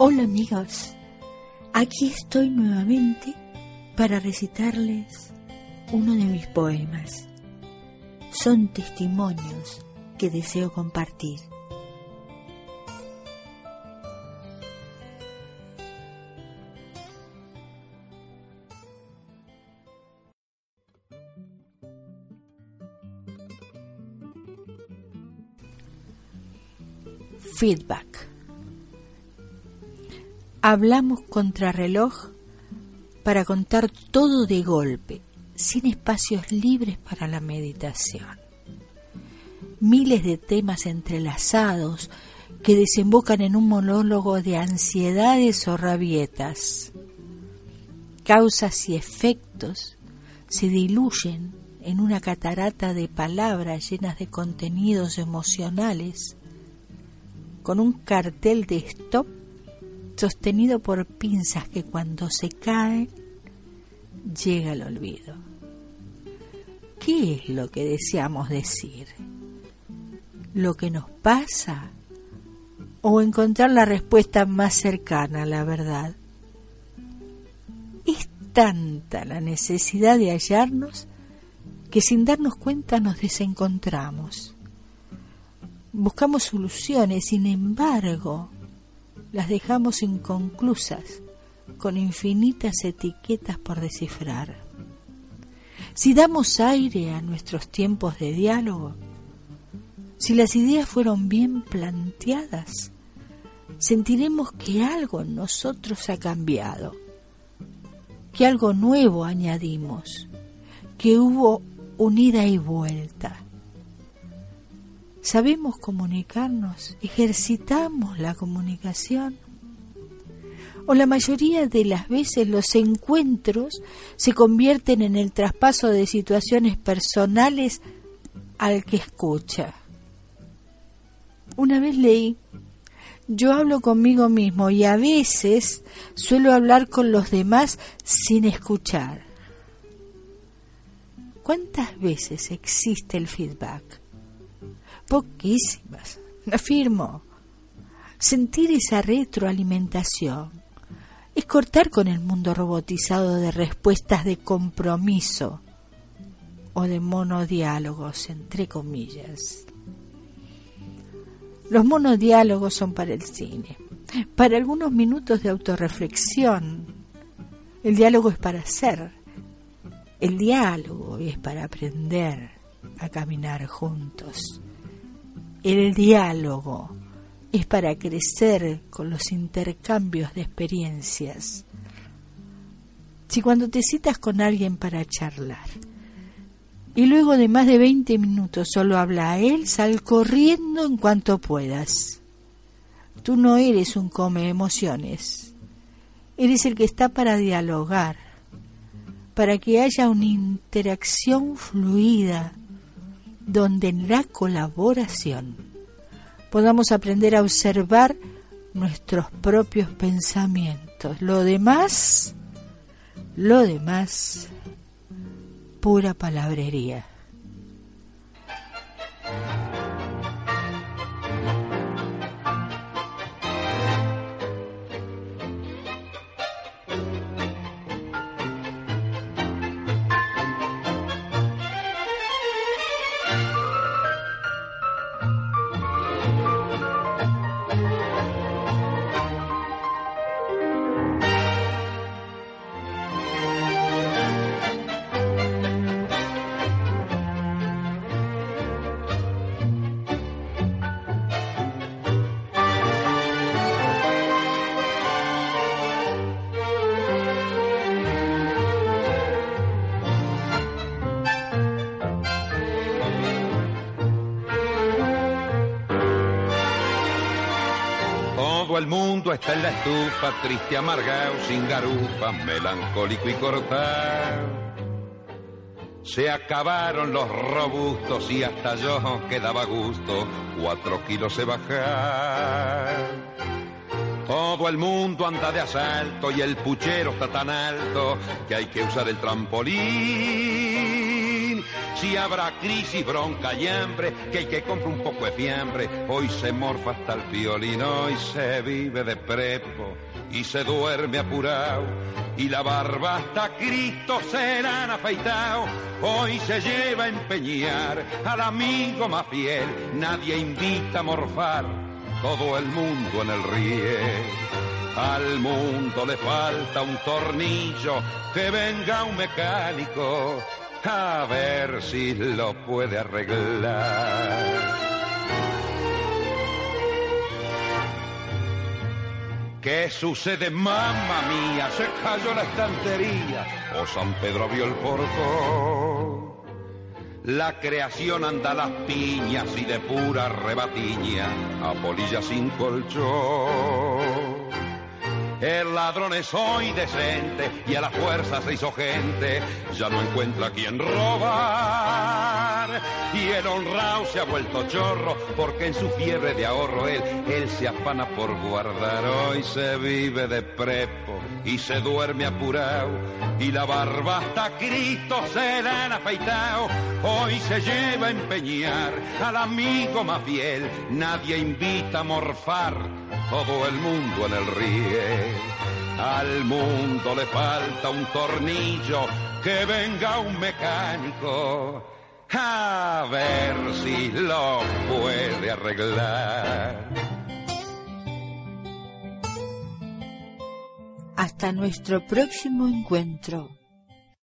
Hola amigos, aquí estoy nuevamente para recitarles uno de mis poemas. Son testimonios que deseo compartir. Feedback. Hablamos contrarreloj para contar todo de golpe, sin espacios libres para la meditación. Miles de temas entrelazados que desembocan en un monólogo de ansiedades o rabietas. Causas y efectos se diluyen en una catarata de palabras llenas de contenidos emocionales con un cartel de stop sostenido por pinzas que cuando se caen llega el olvido. ¿Qué es lo que deseamos decir? ¿Lo que nos pasa? ¿O encontrar la respuesta más cercana a la verdad? Es tanta la necesidad de hallarnos que sin darnos cuenta nos desencontramos buscamos soluciones, sin embargo, las dejamos inconclusas, con infinitas etiquetas por descifrar. Si damos aire a nuestros tiempos de diálogo, si las ideas fueron bien planteadas, sentiremos que algo en nosotros ha cambiado, que algo nuevo añadimos, que hubo unida y vuelta sabemos comunicarnos, ejercitamos la comunicación. O la mayoría de las veces los encuentros se convierten en el traspaso de situaciones personales al que escucha. Una vez leí, yo hablo conmigo mismo y a veces suelo hablar con los demás sin escuchar. ¿Cuántas veces existe el feedback? Poquísimas, afirmo. Sentir esa retroalimentación es cortar con el mundo robotizado de respuestas de compromiso o de monodiálogos, entre comillas. Los monodiálogos son para el cine, para algunos minutos de autorreflexión. El diálogo es para ser, el diálogo es para aprender a caminar juntos. El diálogo es para crecer con los intercambios de experiencias. Si cuando te citas con alguien para charlar y luego de más de 20 minutos solo habla a él, sal corriendo en cuanto puedas. Tú no eres un come emociones, eres el que está para dialogar, para que haya una interacción fluida donde en la colaboración podamos aprender a observar nuestros propios pensamientos. Lo demás, lo demás, pura palabrería. Está en la estufa, triste, amargado, sin garufa, melancólico y cortado. Se acabaron los robustos y hasta yo quedaba gusto, cuatro kilos se bajar. Todo el mundo anda de asalto y el puchero está tan alto que hay que usar el trampolín si habrá crisis, bronca y hambre, que el que compra un poco de fiambre, hoy se morfa hasta el violino y se vive de prepo y se duerme apurado y la barba hasta Cristo serán afeitado. Hoy se lleva a empeñar al amigo más fiel, nadie invita a morfar, todo el mundo en el ríe. Al mundo le falta un tornillo, que venga un mecánico a ver si lo puede arreglar. ¿Qué sucede, mamá mía? Se cayó la estantería o San Pedro vio el portón. La creación anda a las piñas y de pura rebatiña a polilla sin colchón. El ladrón es hoy decente y a la fuerza se hizo gente, ya no encuentra quien robar. Y el honrado se ha vuelto chorro porque en su fiebre de ahorro él, él se afana por guardar. Hoy se vive de prepo y se duerme apurado y la barba hasta Cristo se la han afeitado. Hoy se lleva a empeñar al amigo más fiel, nadie invita a morfar todo el mundo en el ríe. Al mundo le falta un tornillo, que venga un mecánico a ver si lo puede arreglar. Hasta nuestro próximo encuentro.